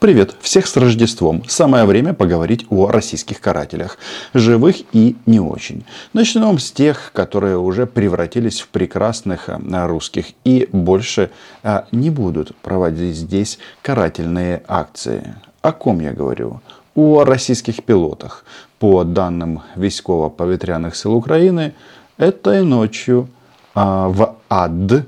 Привет, всех с Рождеством. Самое время поговорить о российских карателях. Живых и не очень. Начнем с тех, которые уже превратились в прекрасных э, русских и больше э, не будут проводить здесь карательные акции. О ком я говорю? О российских пилотах. По данным військово-повітряних сил Украины, этой ночью а, в ад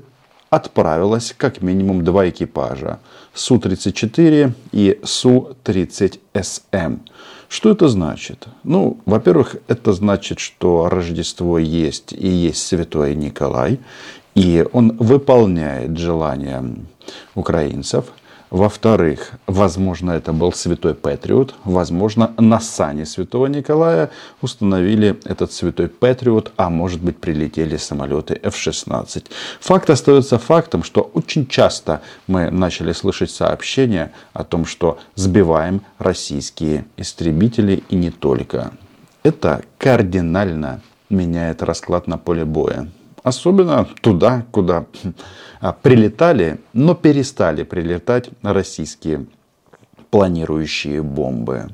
отправилось как минимум два экипажа. Су-34 и Су-30СМ. Что это значит? Ну, во-первых, это значит, что Рождество есть и есть Святой Николай. И он выполняет желания украинцев – во-вторых, возможно, это был святой Патриот. Возможно, на сане святого Николая установили этот святой Патриот, а может быть прилетели самолеты F-16. Факт остается фактом, что очень часто мы начали слышать сообщения о том, что сбиваем российские истребители и не только. Это кардинально меняет расклад на поле боя. Особенно туда, куда а, прилетали, но перестали прилетать российские планирующие бомбы.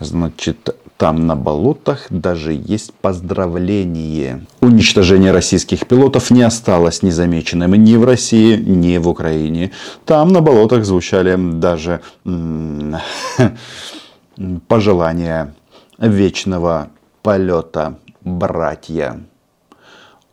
Значит, там на болотах даже есть поздравление. Уничтожение российских пилотов не осталось незамеченным ни в России, ни в Украине. Там на болотах звучали даже пожелания вечного полета братья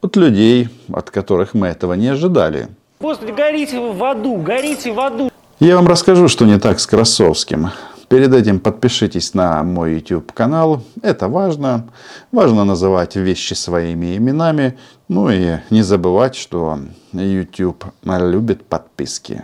от людей, от которых мы этого не ожидали. Господи, горите в аду, горите в аду. Я вам расскажу, что не так с Красовским. Перед этим подпишитесь на мой YouTube канал. Это важно. Важно называть вещи своими именами. Ну и не забывать, что YouTube любит подписки.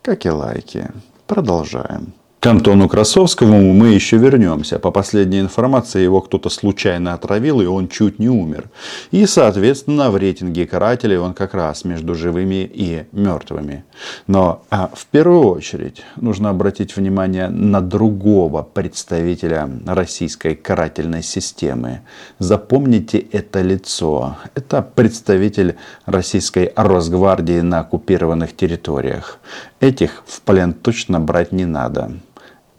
Как и лайки. Продолжаем. К Антону Красовскому мы еще вернемся. По последней информации, его кто-то случайно отравил, и он чуть не умер. И, соответственно, в рейтинге карателей он как раз между живыми и мертвыми. Но а, в первую очередь нужно обратить внимание на другого представителя российской карательной системы. Запомните это лицо. Это представитель российской Росгвардии на оккупированных территориях. Этих в плен точно брать не надо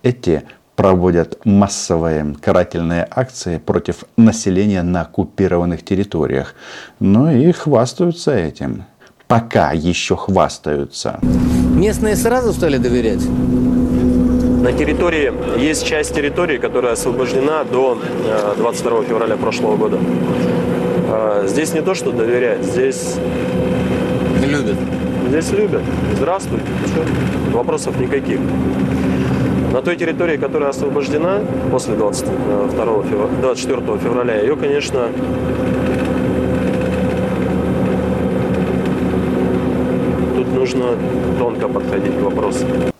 эти проводят массовые карательные акции против населения на оккупированных территориях. Ну и хвастаются этим. Пока еще хвастаются. Местные сразу стали доверять? На территории есть часть территории, которая освобождена до 22 э, февраля прошлого года. Э, здесь не то, что доверять, здесь... Любят. Здесь любят. Здравствуйте. Все. Вопросов никаких. На той территории, которая освобождена после 22 февраля, 24 февраля, ее, конечно, тут нужно тонко подходить к вопросу.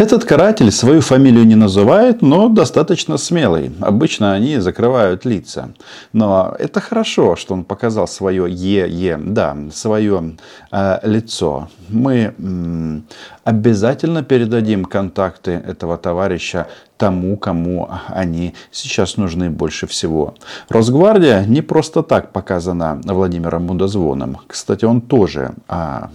Этот каратель свою фамилию не называет, но достаточно смелый. Обычно они закрывают лица. Но это хорошо, что он показал свое ЕЕ, да, свое э, лицо. Мы м, обязательно передадим контакты этого товарища тому, кому они сейчас нужны больше всего. Росгвардия не просто так показана Владимиром Мудозвоном. Кстати, он тоже а,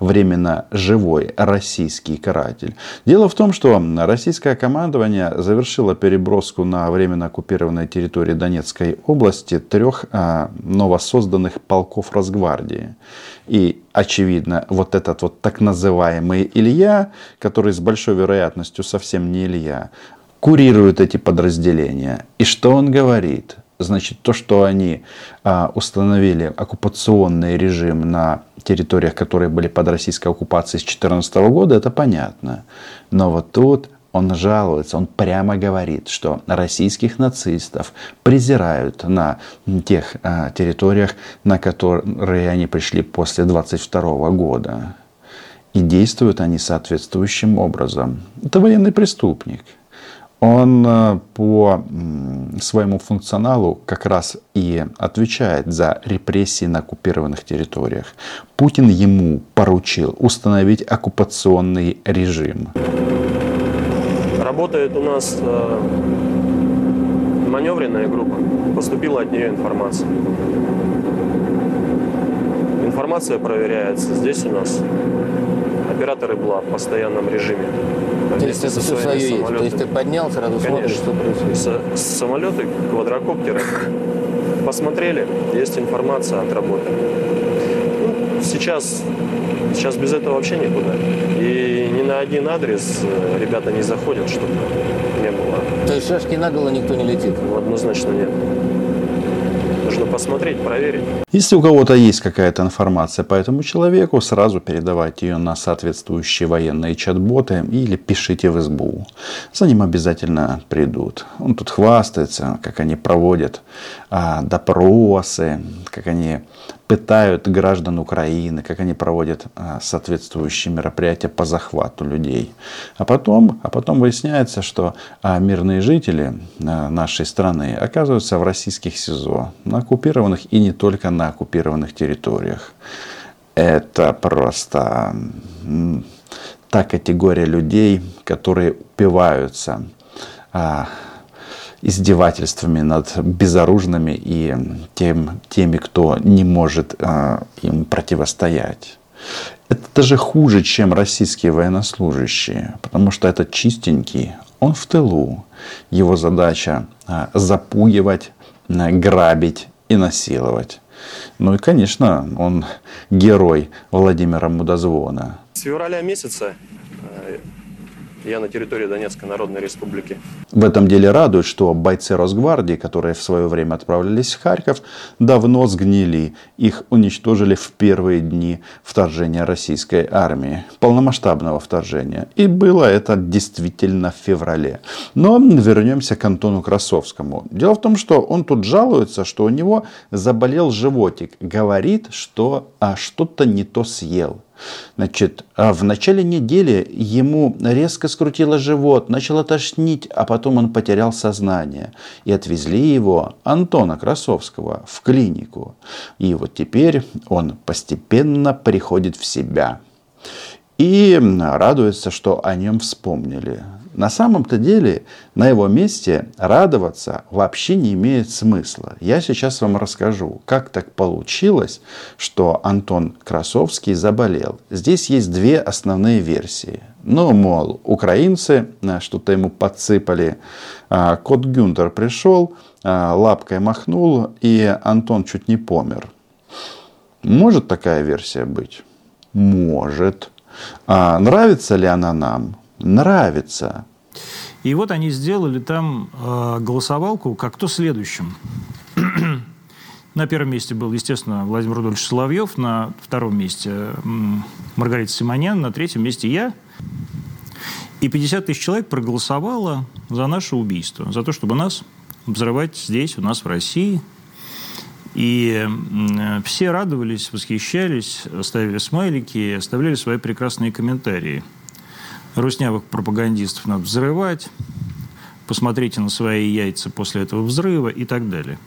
временно живой российский каратель. Дело в том, что российское командование завершило переброску на временно оккупированной территории Донецкой области трех а, новосозданных полков Росгвардии. И, очевидно, вот этот вот так называемый Илья, который с большой вероятностью совсем не Илья, курирует эти подразделения. И что он говорит? Значит, то, что они а, установили оккупационный режим на территориях, которые были под российской оккупацией с 2014 года, это понятно. Но вот тут он жалуется, он прямо говорит, что российских нацистов презирают на тех а, территориях, на которые они пришли после 22 года. И действуют они соответствующим образом. Это военный преступник. Он а, по своему функционалу как раз и отвечает за репрессии на оккупированных территориях. Путин ему поручил установить оккупационный режим. Работает у нас э, маневренная группа. Поступила от нее информация. Информация проверяется. Здесь у нас операторы БЛА в постоянном режиме. То есть это все свое есть. То есть ты поднял, сразу смотришь, что происходит. С- самолеты, квадрокоптеры. Посмотрели, есть информация, отработали. Ну, сейчас, сейчас без этого вообще никуда. И ни на один адрес э, ребята не заходят, чтобы не было. То есть шашки наголо никто не летит. Однозначно нет. Нужно посмотреть, проверить. Если у кого-то есть какая-то информация по этому человеку, сразу передавайте ее на соответствующие военные чат-боты или пишите в СБУ. За ним обязательно придут. Он тут хвастается, как они проводят а, допросы, как они пытают граждан Украины, как они проводят а, соответствующие мероприятия по захвату людей. А потом, а потом выясняется, что а, мирные жители а, нашей страны оказываются в российских СИЗО, на оккупированных и не только на оккупированных территориях. Это просто та категория людей, которые упиваются а, издевательствами над безоружными и тем, теми, кто не может а, им противостоять. Это даже хуже, чем российские военнослужащие, потому что этот чистенький, он в тылу. Его задача а, запугивать, а, грабить и насиловать. Ну и, конечно, он герой Владимира Мудозвона. С февраля месяца э, я на территории Донецкой Народной Республики. В этом деле радует, что бойцы Росгвардии, которые в свое время отправлялись в Харьков, давно сгнили. Их уничтожили в первые дни вторжения российской армии, полномасштабного вторжения. И было это действительно в феврале. Но вернемся к Антону Красовскому. Дело в том, что он тут жалуется, что у него заболел животик. Говорит, что а, что-то не то съел. Значит, а в начале недели ему резко скрутило живот, начало тошнить, а потом он потерял сознание. И отвезли его, Антона Красовского, в клинику. И вот теперь он постепенно приходит в себя. И радуется, что о нем вспомнили. На самом-то деле на его месте радоваться вообще не имеет смысла. Я сейчас вам расскажу, как так получилось, что Антон Красовский заболел. Здесь есть две основные версии. Ну, мол, украинцы э, что-то ему подсыпали. А, Кот Гюнтер пришел, а, лапкой махнул, и Антон чуть не помер. Может такая версия быть? Может. А нравится ли она нам? Нравится. И вот они сделали там э, голосовалку, как кто следующим. на первом месте был, естественно, Владимир Рудольевич Соловьев, на втором месте Маргарита Симонян, на третьем месте я. И 50 тысяч человек проголосовало за наше убийство, за то, чтобы нас взрывать здесь, у нас в России. И все радовались, восхищались, ставили смайлики, оставляли свои прекрасные комментарии. Руснявых пропагандистов надо взрывать, посмотрите на свои яйца после этого взрыва и так далее.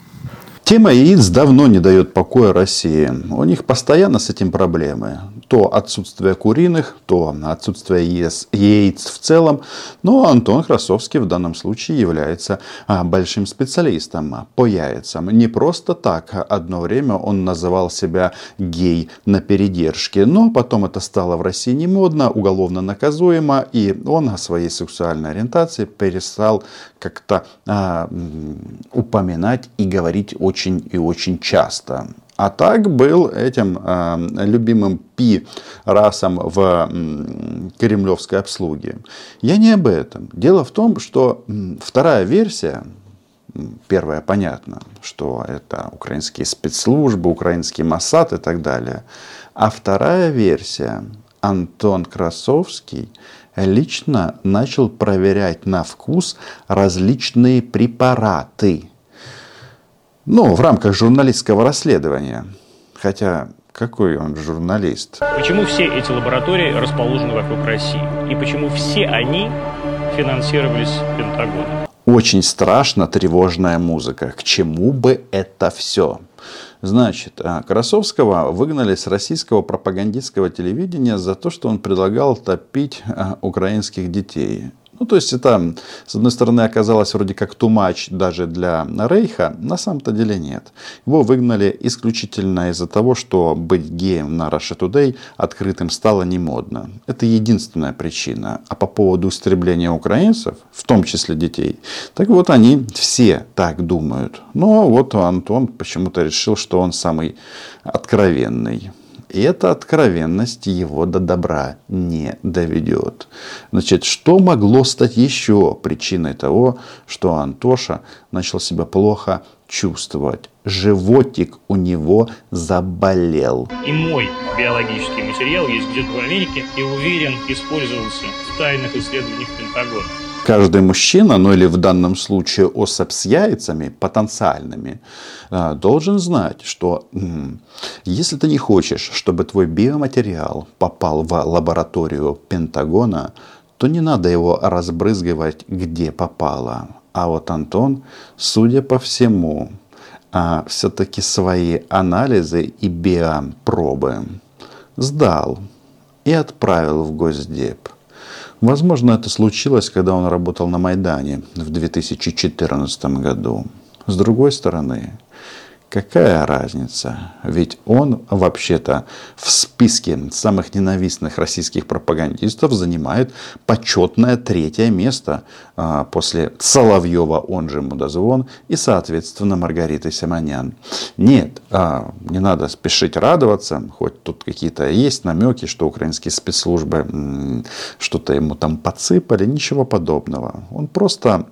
Тема яиц давно не дает покоя России. У них постоянно с этим проблемы. То отсутствие куриных, то отсутствие яиц, в целом. Но Антон Красовский в данном случае является а, большим специалистом по яйцам. Не просто так. Одно время он называл себя гей на передержке. Но потом это стало в России не модно, уголовно наказуемо. И он о своей сексуальной ориентации перестал как-то а, упоминать и говорить очень и очень часто. А так был этим э, любимым пи расом в э, кремлевской обслуге. Я не об этом. Дело в том, что вторая версия, первая понятно, что это украинские спецслужбы, украинский Моссад и так далее. А вторая версия, Антон Красовский лично начал проверять на вкус различные препараты. Ну, в рамках журналистского расследования. Хотя, какой он журналист? Почему все эти лаборатории расположены вокруг России? И почему все они финансировались Пентагоном? Очень страшно тревожная музыка. К чему бы это все? Значит, Красовского выгнали с российского пропагандистского телевидения за то, что он предлагал топить украинских детей. Ну, то есть это, с одной стороны, оказалось вроде как тумач даже для Рейха, на самом-то деле нет. Его выгнали исключительно из-за того, что быть геем на Russia Today открытым стало не модно. Это единственная причина. А по поводу истребления украинцев, в том числе детей, так вот они все так думают. Но вот Антон почему-то решил, что он самый откровенный. И эта откровенность его до добра не доведет. Значит, что могло стать еще причиной того, что Антоша начал себя плохо чувствовать? Животик у него заболел. И мой биологический материал есть где-то в Америке и уверен использовался в тайных исследованиях Пентагона каждый мужчина, ну или в данном случае особь с яйцами потенциальными, а, должен знать, что если ты не хочешь, чтобы твой биоматериал попал в лабораторию Пентагона, то не надо его разбрызгивать где попало. А вот Антон, судя по всему, а, все-таки свои анализы и биопробы сдал и отправил в Госдеп. Возможно, это случилось, когда он работал на Майдане в 2014 году. С другой стороны, Какая разница? Ведь он вообще-то в списке самых ненавистных российских пропагандистов занимает почетное третье место а, после Соловьева, он же Мудозвон, и, соответственно, Маргариты Симонян. Нет, а, не надо спешить радоваться, хоть тут какие-то есть намеки, что украинские спецслужбы что-то ему там подсыпали, ничего подобного. Он просто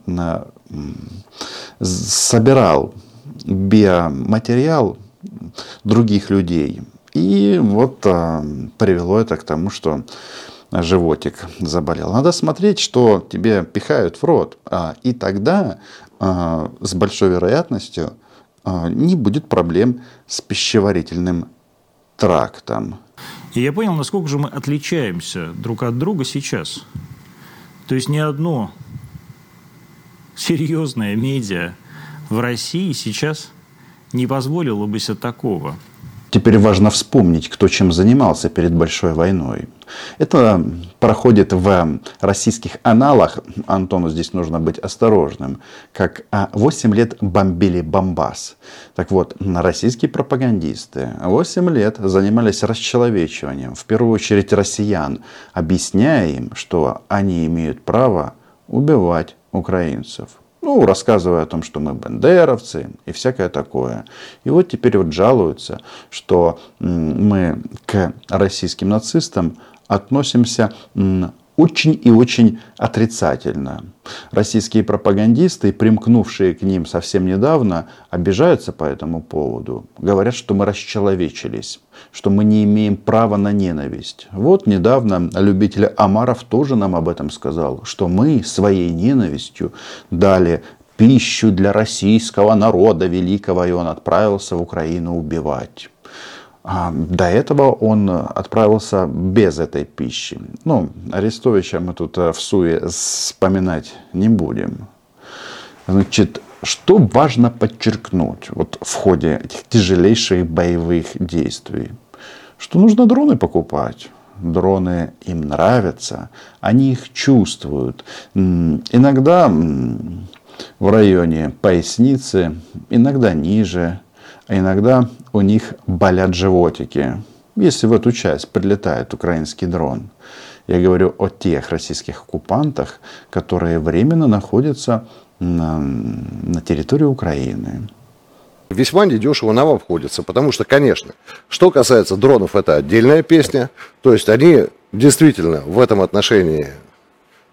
собирал биоматериал других людей. И вот а, привело это к тому, что животик заболел. Надо смотреть, что тебе пихают в рот. А, и тогда а, с большой вероятностью а, не будет проблем с пищеварительным трактом. И я понял, насколько же мы отличаемся друг от друга сейчас. То есть ни одно серьезное медиа в России сейчас не позволило бы себе такого. Теперь важно вспомнить, кто чем занимался перед Большой войной. Это проходит в российских аналах, Антону здесь нужно быть осторожным, как 8 а, лет бомбили Бомбас. Так вот, российские пропагандисты 8 лет занимались расчеловечиванием, в первую очередь россиян, объясняя им, что они имеют право убивать украинцев. Ну, рассказывая о том, что мы бандеровцы и всякое такое. И вот теперь вот жалуются, что мы к российским нацистам относимся очень и очень отрицательно. Российские пропагандисты, примкнувшие к ним совсем недавно, обижаются по этому поводу. Говорят, что мы расчеловечились, что мы не имеем права на ненависть. Вот недавно любитель Амаров тоже нам об этом сказал, что мы своей ненавистью дали пищу для российского народа великого, и он отправился в Украину убивать. А, до этого он отправился без этой пищи. Ну, Арестовича мы тут э, в суе вспоминать не будем. Значит, что важно подчеркнуть вот в ходе этих тяжелейших боевых действий? Что нужно дроны покупать. Дроны им нравятся, они их чувствуют. Иногда в районе поясницы, иногда ниже, а иногда у них болят животики, если в эту часть прилетает украинский дрон. Я говорю о тех российских оккупантах, которые временно находятся на, на территории Украины. Весьма недешево нам обходится, потому что, конечно, что касается дронов, это отдельная песня. То есть они действительно в этом отношении,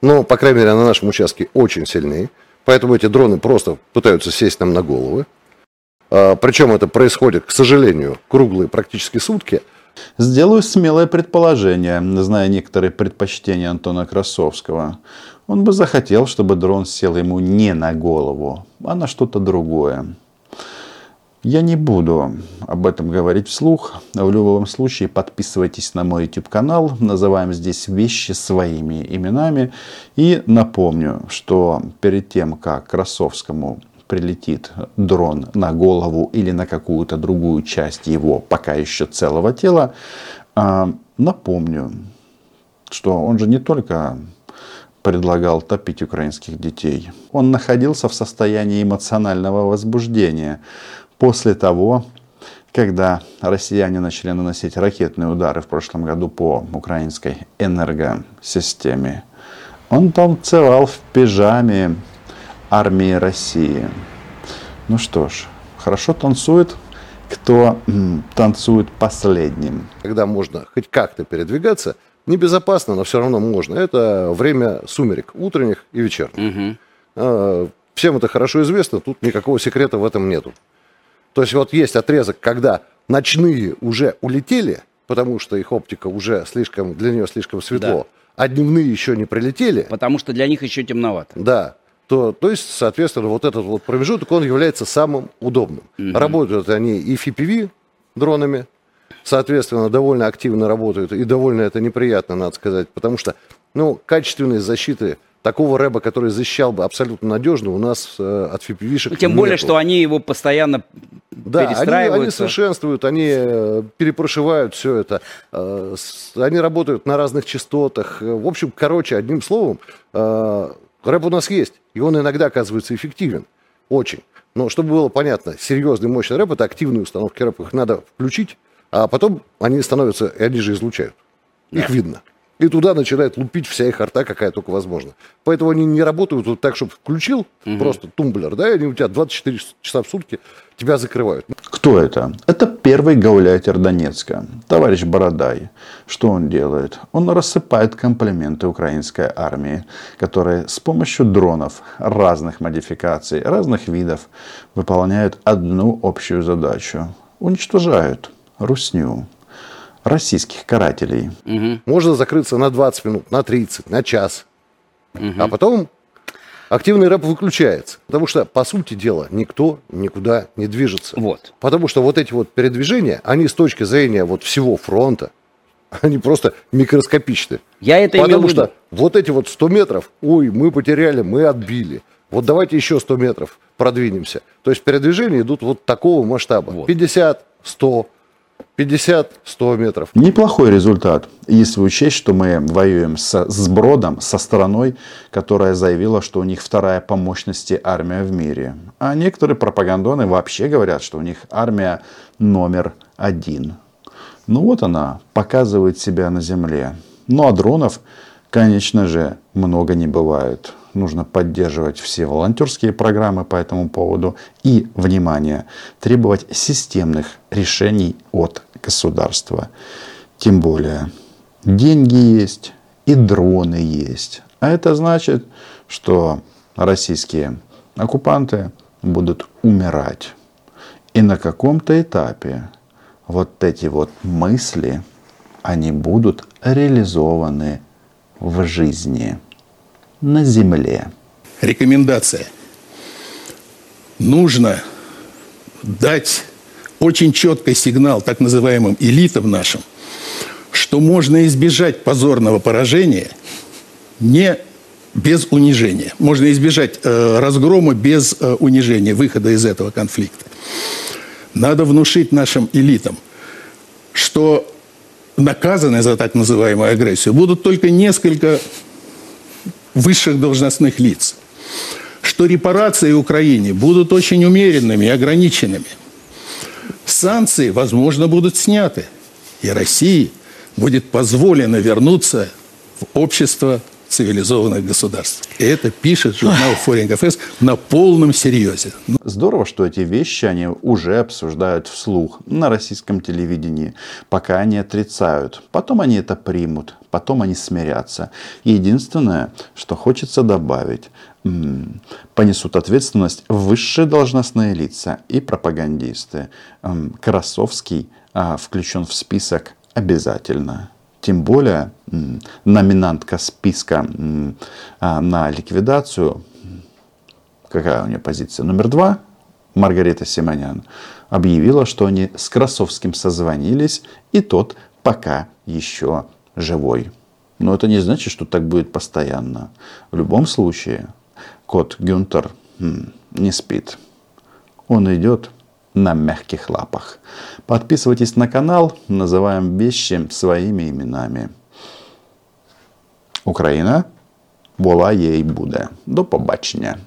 ну, по крайней мере, на нашем участке очень сильны. Поэтому эти дроны просто пытаются сесть нам на головы. А, Причем это происходит, к сожалению, круглые практически сутки. Сделаю смелое предположение, зная некоторые предпочтения Антона Красовского. Он бы захотел, чтобы дрон сел ему не на голову, а на что-то другое. Я не буду об этом говорить вслух. В любом случае подписывайтесь на мой YouTube канал. Называем здесь вещи своими именами. И напомню, что перед тем, как Красовскому прилетит дрон на голову или на какую-то другую часть его пока еще целого тела, а, напомню, что он же не только предлагал топить украинских детей. Он находился в состоянии эмоционального возбуждения после того, когда россияне начали наносить ракетные удары в прошлом году по украинской энергосистеме. Он танцевал в пижаме армии России. Ну что ж, хорошо танцует, кто танцует последним. Когда можно хоть как-то передвигаться, небезопасно, но все равно можно. Это время сумерек, утренних и вечерних. Угу. Всем это хорошо известно, тут никакого секрета в этом нету. То есть вот есть отрезок, когда ночные уже улетели, потому что их оптика уже слишком, для нее слишком светло, да. а дневные еще не прилетели. Потому что для них еще темновато. Да. То, то есть, соответственно, вот этот вот промежуток, он является самым удобным. Угу. Работают они и FPV дронами, соответственно, довольно активно работают, и довольно это неприятно, надо сказать, потому что, ну, качественной защиты такого рэба, который защищал бы абсолютно надежно, у нас э, от ну, Тем более, что они его постоянно да, они, они совершенствуют, они э, перепрошивают все это. Э, с, они работают на разных частотах. В общем, короче, одним словом, э, рэп у нас есть, и он иногда оказывается эффективен. Очень. Но чтобы было понятно, серьезный мощный рэп – это активные установки рэпа. Их надо включить, а потом они становятся, и они же излучают. Их да. видно. И туда начинает лупить вся их арта, какая только возможно. Поэтому они не работают вот так, чтобы включил угу. просто тумблер, да, и они у тебя 24 часа в сутки тебя закрывают. Кто это? Это первый гауляйтер Донецка, товарищ Бородай. Что он делает? Он рассыпает комплименты украинской армии, которые с помощью дронов разных модификаций, разных видов выполняют одну общую задачу. Уничтожают русню российских карателей. Угу. Можно закрыться на 20 минут, на 30, на час. Угу. А потом активный рэп выключается. Потому что, по сути дела, никто никуда не движется. Вот. Потому что вот эти вот передвижения, они с точки зрения вот всего фронта, они просто микроскопичны. Я это Потому что вот эти вот 100 метров, ой, мы потеряли, мы отбили. Вот давайте еще 100 метров продвинемся. То есть передвижения идут вот такого масштаба. Вот. 50, 100, 50-100 метров. Неплохой результат, если учесть, что мы воюем с, с Бродом, со страной, которая заявила, что у них вторая по мощности армия в мире. А некоторые пропагандоны вообще говорят, что у них армия номер один. Ну вот она показывает себя на земле. Ну а дронов, конечно же, много не бывает нужно поддерживать все волонтерские программы по этому поводу и, внимание, требовать системных решений от государства. Тем более, деньги есть и дроны есть. А это значит, что российские оккупанты будут умирать. И на каком-то этапе вот эти вот мысли, они будут реализованы в жизни на земле. Рекомендация. Нужно дать очень четкий сигнал так называемым элитам нашим, что можно избежать позорного поражения не без унижения. Можно избежать э, разгрома без э, унижения, выхода из этого конфликта. Надо внушить нашим элитам, что наказаны за так называемую агрессию будут только несколько высших должностных лиц, что репарации Украине будут очень умеренными и ограниченными. Санкции, возможно, будут сняты, и России будет позволено вернуться в общество цивилизованных государств. И это пишет журнал Foreign Affairs на полном серьезе. Здорово, что эти вещи они уже обсуждают вслух на российском телевидении, пока они отрицают. Потом они это примут, потом они смирятся. единственное, что хочется добавить, понесут ответственность высшие должностные лица и пропагандисты. Красовский а, включен в список обязательно. Тем более номинантка списка а, на ликвидацию, какая у нее позиция, номер два, Маргарита Симонян, объявила, что они с Красовским созвонились, и тот пока еще живой. Но это не значит, что так будет постоянно. В любом случае, кот Гюнтер не спит. Он идет на мягких лапах. Подписывайтесь на канал, называем вещи своими именами. Украина була, і буде. До побачення.